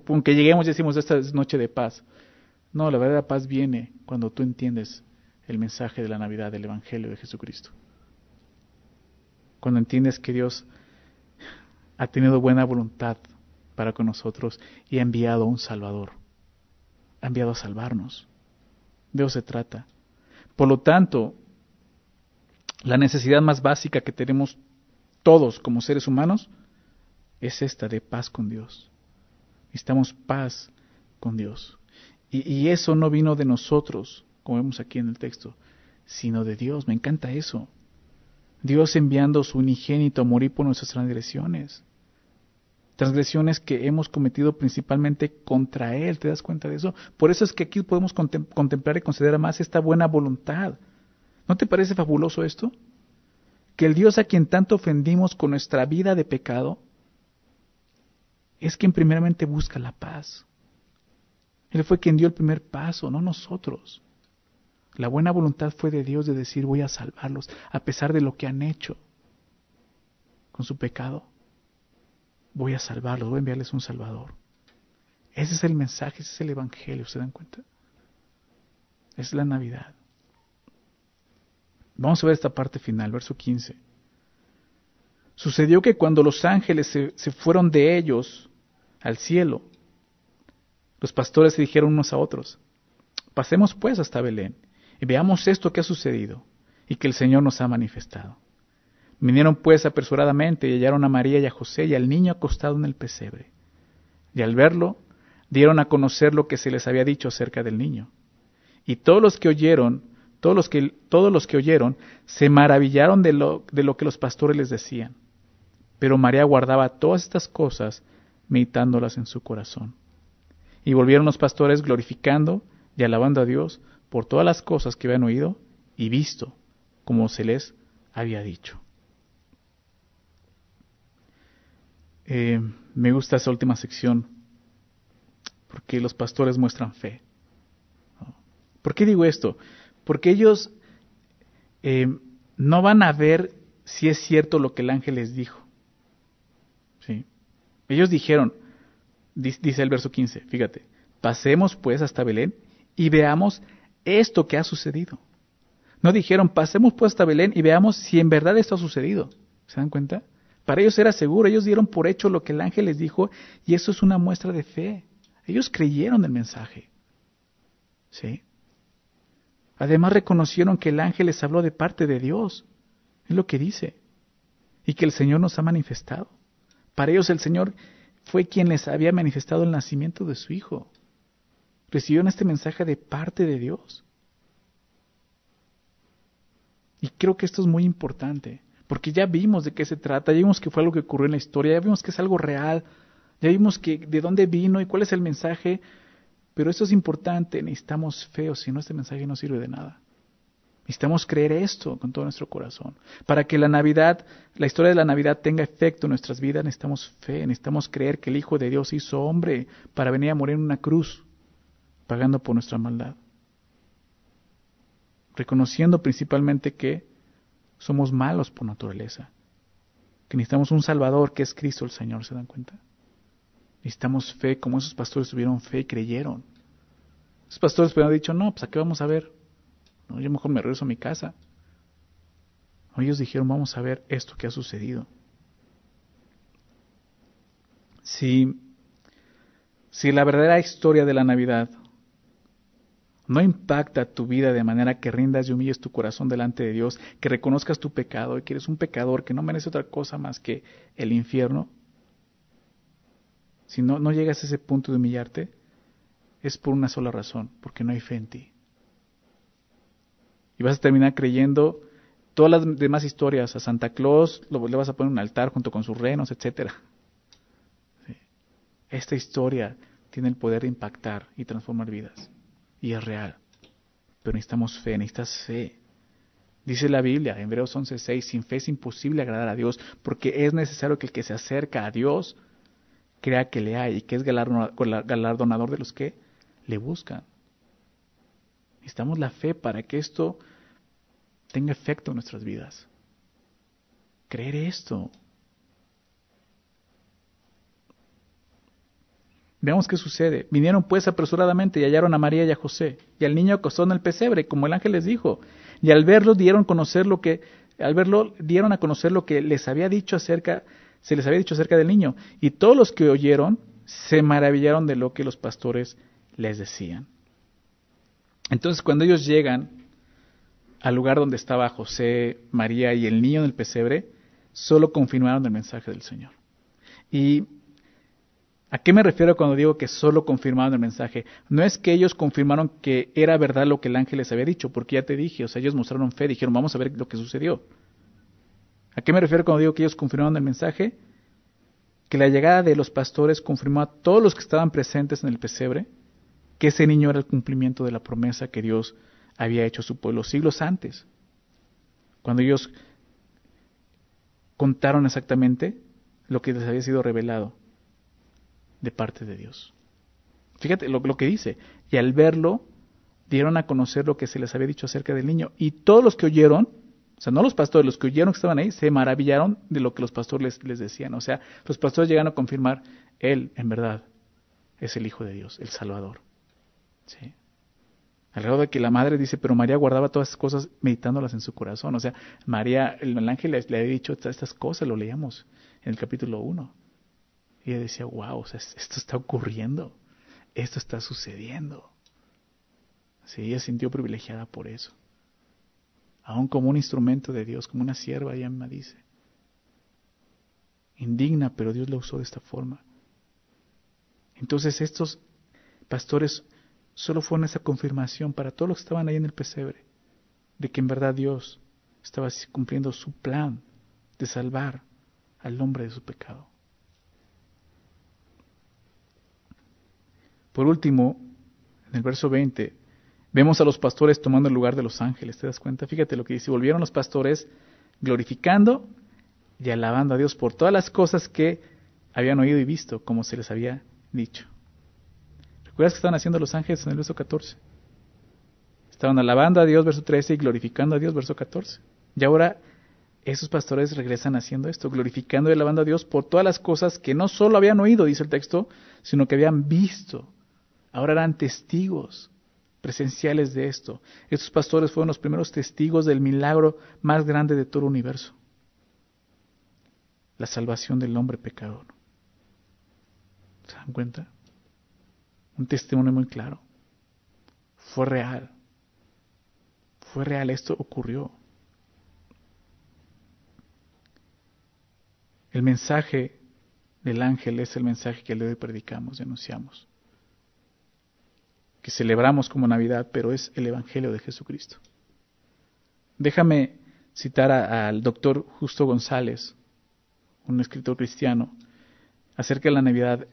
Aunque lleguemos decimos esta es Noche de Paz. No, la verdadera paz viene cuando tú entiendes el mensaje de la Navidad, del Evangelio de Jesucristo. Cuando entiendes que Dios ha tenido buena voluntad para con nosotros y ha enviado un Salvador ha enviado a salvarnos. De eso se trata. Por lo tanto, la necesidad más básica que tenemos todos como seres humanos es esta de paz con Dios. Necesitamos paz con Dios. Y, y, eso no vino de nosotros, como vemos aquí en el texto, sino de Dios. Me encanta eso. Dios enviando su unigénito a morir por nuestras transgresiones. transgresiones que hemos cometido principalmente contra Él. ¿Te das cuenta de eso? Por eso es que aquí podemos contemplar y considerar más esta buena voluntad. ¿No te parece fabuloso esto? Que el Dios a quien tanto ofendimos con nuestra vida de pecado es quien primeramente busca la paz. Él fue quien dio el primer paso, no nosotros. La buena voluntad fue de Dios de decir voy a salvarlos a pesar de lo que han hecho con su pecado. Voy a salvarlos, voy a enviarles un Salvador. Ese es el mensaje, ese es el Evangelio, ¿se dan cuenta? Es la Navidad. Vamos a ver esta parte final, verso 15. Sucedió que cuando los ángeles se, se fueron de ellos al cielo, los pastores se dijeron unos a otros, pasemos pues hasta Belén y veamos esto que ha sucedido y que el Señor nos ha manifestado. Vinieron pues apresuradamente y hallaron a María y a José y al niño acostado en el pesebre. Y al verlo, dieron a conocer lo que se les había dicho acerca del niño. Y todos los que oyeron, todos los que, todos los que oyeron, se maravillaron de lo, de lo que los pastores les decían. Pero María guardaba todas estas cosas, meditándolas en su corazón. Y volvieron los pastores glorificando y alabando a Dios por todas las cosas que habían oído y visto, como se les había dicho. Eh, me gusta esa última sección porque los pastores muestran fe. ¿Por qué digo esto? Porque ellos eh, no van a ver si es cierto lo que el ángel les dijo. Ellos dijeron, dice el verso 15, fíjate, pasemos pues hasta Belén y veamos esto que ha sucedido. No dijeron, pasemos pues hasta Belén y veamos si en verdad esto ha sucedido. ¿Se dan cuenta? Para ellos era seguro, ellos dieron por hecho lo que el ángel les dijo y eso es una muestra de fe. Ellos creyeron el mensaje. ¿Sí? Además reconocieron que el ángel les habló de parte de Dios. Es lo que dice. Y que el Señor nos ha manifestado. Para ellos el Señor fue quien les había manifestado el nacimiento de su Hijo recibieron este mensaje de parte de Dios. Y creo que esto es muy importante, porque ya vimos de qué se trata, ya vimos que fue algo que ocurrió en la historia, ya vimos que es algo real, ya vimos que de dónde vino y cuál es el mensaje, pero esto es importante, necesitamos fe, o si no este mensaje no sirve de nada. Necesitamos creer esto con todo nuestro corazón. Para que la Navidad, la historia de la Navidad tenga efecto en nuestras vidas, necesitamos fe, necesitamos creer que el Hijo de Dios hizo hombre para venir a morir en una cruz pagando por nuestra maldad. Reconociendo principalmente que somos malos por naturaleza, que necesitamos un Salvador que es Cristo el Señor, ¿se dan cuenta? Necesitamos fe, como esos pastores tuvieron fe y creyeron. Esos pastores hubieran dicho, no, pues aquí vamos a ver. No, yo mejor me regreso a mi casa. ellos dijeron, vamos a ver esto que ha sucedido. Si, si la verdadera historia de la Navidad no impacta tu vida de manera que rindas y humilles tu corazón delante de Dios, que reconozcas tu pecado y que eres un pecador que no merece otra cosa más que el infierno, si no, no llegas a ese punto de humillarte, es por una sola razón, porque no hay fe en ti. Y vas a terminar creyendo todas las demás historias. A Santa Claus le vas a poner un altar junto con sus renos, etc. Esta historia tiene el poder de impactar y transformar vidas y es real. Pero necesitamos fe, necesitas fe. Dice la Biblia en Hebreos 11:6, sin fe es imposible agradar a Dios, porque es necesario que el que se acerca a Dios crea que le hay y que es galardonador de los que le buscan. Necesitamos la fe para que esto tenga efecto en nuestras vidas. Creer esto. Veamos qué sucede. Vinieron pues apresuradamente y hallaron a María y a José, y al niño acostó en el pesebre, como el ángel les dijo. Y al verlo dieron conocer lo que, al verlo dieron a conocer lo que les había dicho acerca, se les había dicho acerca del niño. Y todos los que oyeron se maravillaron de lo que los pastores les decían. Entonces cuando ellos llegan al lugar donde estaba José, María y el niño en el pesebre, solo confirmaron el mensaje del Señor. Y ¿A qué me refiero cuando digo que solo confirmaron el mensaje? No es que ellos confirmaron que era verdad lo que el ángel les había dicho, porque ya te dije, o sea, ellos mostraron fe, dijeron, vamos a ver lo que sucedió. ¿A qué me refiero cuando digo que ellos confirmaron el mensaje? que la llegada de los pastores confirmó a todos los que estaban presentes en el pesebre que ese niño era el cumplimiento de la promesa que Dios había hecho a su pueblo siglos antes. Cuando ellos contaron exactamente lo que les había sido revelado de parte de Dios. Fíjate lo, que dice. Y al verlo, dieron a conocer lo que se les había dicho acerca del niño. Y todos los que oyeron, o sea, no los pastores, los que oyeron que estaban ahí, se maravillaron de lo que los pastores les, les decían. O sea, los pastores llegaron a confirmar, Él, en verdad, es el Hijo de Dios, el Salvador. ¿Sí? Al grado de que la madre dice, pero María guardaba todas esas cosas meditándolas en su corazón. O sea, María, el, ángel le, le, había dicho estas cosas, lo leíamos en el capítulo 1. Y ella decía, wow, o sea, esto está ocurriendo, esto está sucediendo. Sí, ella sintió privilegiada por eso. Aún como un instrumento de Dios, como una sierva, ella me dice. Indigna, pero Dios la usó de esta forma. Entonces estos pastores solo fueron esa confirmación para todos los que estaban ahí en el pesebre, de que en verdad Dios estaba cumpliendo su plan de salvar al hombre de su pecado. Por último, en el verso 20, vemos a los pastores tomando el lugar de los ángeles. ¿Te das cuenta? Fíjate lo que dice. Volvieron los pastores glorificando y alabando a Dios por todas las cosas que habían oído y visto, como se les había dicho. ¿Recuerdas que estaban haciendo los ángeles en el verso 14? Estaban alabando a Dios, verso 13, y glorificando a Dios, verso 14. Y ahora esos pastores regresan haciendo esto, glorificando y alabando a Dios por todas las cosas que no solo habían oído, dice el texto, sino que habían visto. Ahora eran testigos presenciales de esto. Estos pastores fueron los primeros testigos del milagro más grande de todo el universo. La salvación del hombre pecador. ¿Se dan cuenta? Un testimonio muy claro. Fue real. Fue real, esto ocurrió. El mensaje del ángel es el mensaje que hoy predicamos, denunciamos, que celebramos como Navidad, pero es el Evangelio de Jesucristo. Déjame citar al doctor Justo González, un escritor cristiano, acerca de la Navidad.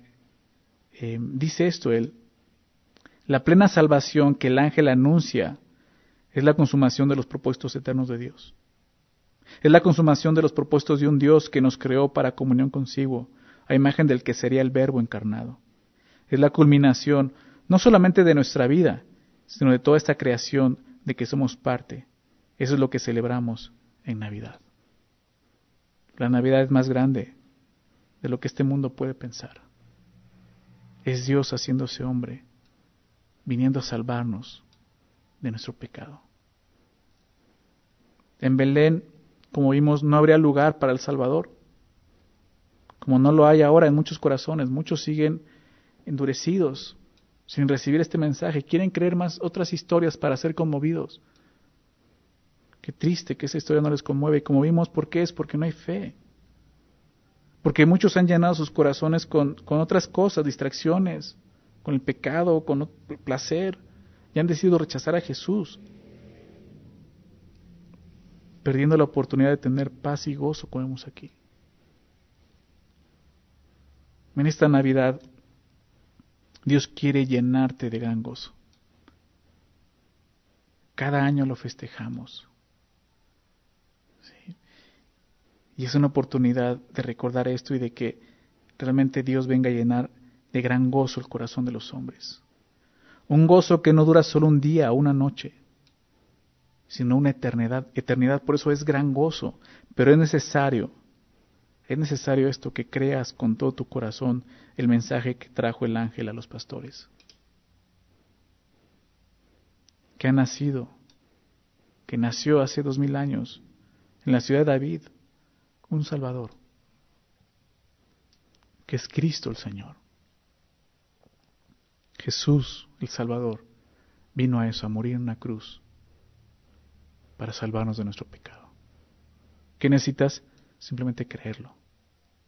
Eh, dice esto él, la plena salvación que el ángel anuncia es la consumación de los propósitos eternos de Dios. Es la consumación de los propósitos de un Dios que nos creó para comunión consigo, a imagen del que sería el Verbo encarnado. Es la culminación no solamente de nuestra vida, sino de toda esta creación de que somos parte. Eso es lo que celebramos en Navidad. La Navidad es más grande de lo que este mundo puede pensar. Es Dios haciéndose hombre, viniendo a salvarnos de nuestro pecado. En Belén como vimos, no habría lugar para el Salvador, como no lo hay ahora en muchos corazones. Muchos siguen endurecidos sin recibir este mensaje, quieren creer más otras historias para ser conmovidos. Qué triste que esa historia no les conmueve. Como vimos, ¿por qué es? Porque no hay fe. Porque muchos han llenado sus corazones con, otras cosas, distracciones, con el pecado, con el placer, y han decidido rechazar a Jesús perdiendo la oportunidad de tener paz y gozo como vemos aquí. En esta Navidad, Dios quiere llenarte de gran gozo. Cada año lo festejamos. Y es una oportunidad de recordar esto y de que realmente Dios venga a llenar de gran gozo el corazón de los hombres. Un gozo que no dura solo un día o una noche, sino una eternidad. Eternidad por eso es gran gozo, pero es necesario, es necesario esto que creas con todo tu corazón el mensaje que trajo el ángel a los pastores. Que ha nacido, que nació hace dos mil años en la ciudad de David, un Salvador, que es Cristo el Señor. Jesús, el Salvador, vino a eso, a morir en una cruz para salvarnos de nuestro pecado. ¿Qué necesitas? Simplemente creerlo,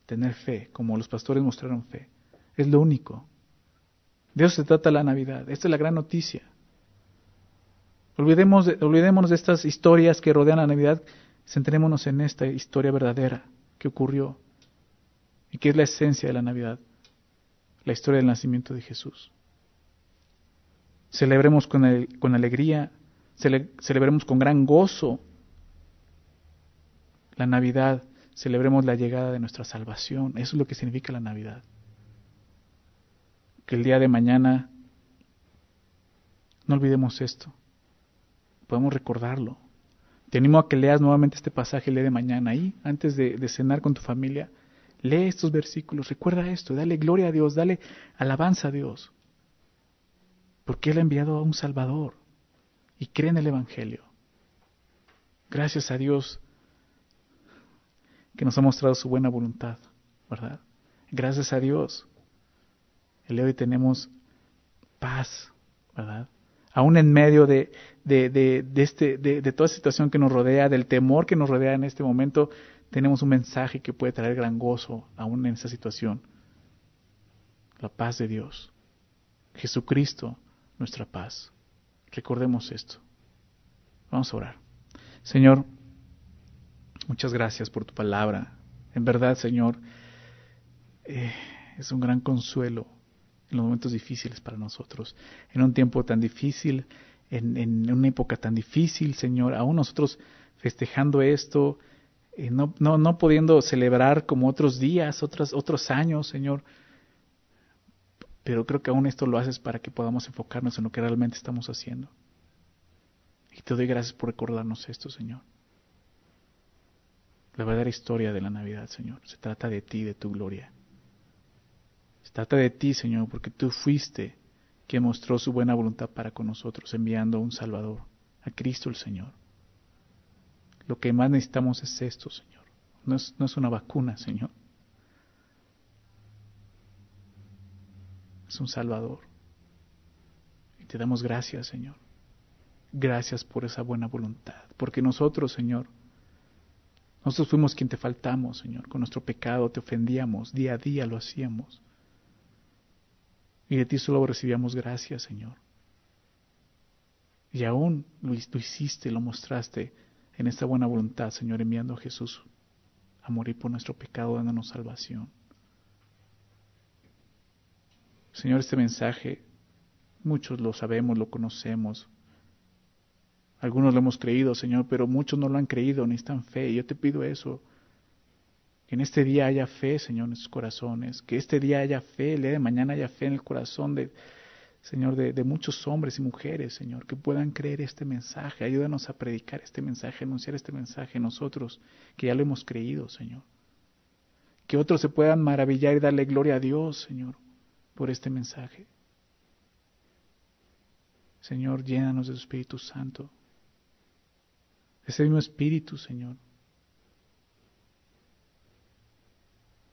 tener fe, como los pastores mostraron fe. Es lo único. Dios se trata la Navidad. Esta es la gran noticia. Olvidemos de, olvidémonos de estas historias que rodean la Navidad, centrémonos en esta historia verdadera que ocurrió. ¿Y qué es la esencia de la Navidad? La historia del nacimiento de Jesús. Celebremos con alegría, celebremos con gran gozo la Navidad, celebremos la llegada de nuestra salvación. Eso es lo que significa la Navidad. Que el día de mañana no olvidemos esto. Podemos recordarlo. Te animo a que leas nuevamente este pasaje día de mañana ahí, antes de, de cenar con tu familia. Lee estos versículos, recuerda esto, dale gloria a Dios, dale alabanza a Dios. Porque Él ha enviado a un Salvador y cree en el Evangelio. Gracias a Dios que nos ha mostrado su buena voluntad, ¿verdad? Gracias a Dios. El día de hoy tenemos paz, ¿verdad? Aún en medio de, de, de, de este, de, toda situación que nos rodea, del temor que nos rodea en este momento, tenemos un mensaje que puede traer gran gozo aún en esa situación. La paz de Dios. Jesucristo, nuestra paz. Recordemos esto. Vamos a orar. Señor, muchas gracias por tu palabra. En verdad, Señor, eh, es un gran consuelo en los momentos difíciles para nosotros, en un tiempo tan difícil, en, una época tan difícil, Señor, aún nosotros festejando esto, eh, no, no, no pudiendo celebrar como otros días, otros, otros años, Señor, pero creo que aún esto lo haces para que podamos enfocarnos en lo que realmente estamos haciendo. Y te doy gracias por recordarnos esto, Señor. La verdadera historia de la Navidad, Señor, se trata de ti, de tu gloria. Trata de ti, Señor, porque tú fuiste quien mostró su buena voluntad para con nosotros, enviando a un Salvador, a Cristo el Señor. Lo que más necesitamos es esto, Señor. No es, no es una vacuna, Señor. Es un Salvador. Y te damos gracias, Señor. Gracias por esa buena voluntad. Porque nosotros, Señor, nosotros fuimos quien te faltamos, Señor. Con nuestro pecado te ofendíamos, día a día lo hacíamos. Y de ti solo recibíamos gracias, Señor. Y aún lo, hiciste, lo mostraste en esta buena voluntad, Señor, enviando a Jesús a morir por nuestro pecado, dándonos salvación. Señor, este mensaje, muchos lo sabemos, lo conocemos. Algunos lo hemos creído, Señor, pero muchos no lo han creído, ni están fe. Y yo te pido eso, que en este día haya fe, Señor, en sus corazones. Que este día haya fe, el día de mañana haya fe en el corazón de, Señor, de, muchos hombres y mujeres, Señor, que puedan creer este mensaje. Ayúdanos a predicar este mensaje, a anunciar este mensaje nosotros, que ya lo hemos creído, Señor. Que otros se puedan maravillar y darle gloria a Dios, Señor, por este mensaje. Señor, llénanos de tu Espíritu Santo. Ese mismo Espíritu, Señor,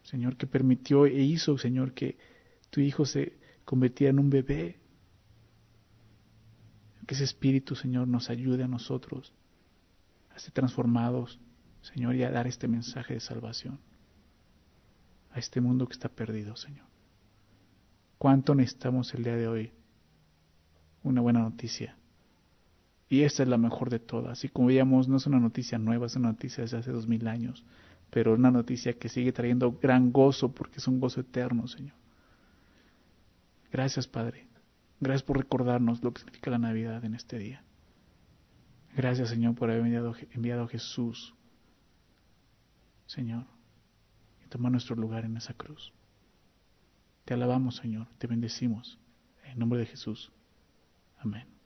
Señor, que permitió e hizo, Señor, que tu Hijo se convirtiera en un bebé. Que ese Espíritu, Señor, nos ayude a nosotros a ser transformados, Señor, y a dar este mensaje de salvación a este mundo que está perdido, Señor. ¿Cuánto necesitamos el día de hoy? Una buena noticia. Y esta es la mejor de todas. Y como veíamos, no es una noticia nueva, es una noticia desde hace dos mil años pero una noticia que sigue trayendo gran gozo porque es un gozo eterno, Señor. Gracias, Padre. Gracias por recordarnos lo que significa la Navidad en este día. Gracias, Señor, por haber enviado, enviado a Jesús, Señor, y tomar nuestro lugar en esa cruz. Te alabamos, Señor, te bendecimos. En nombre de Jesús. Amén.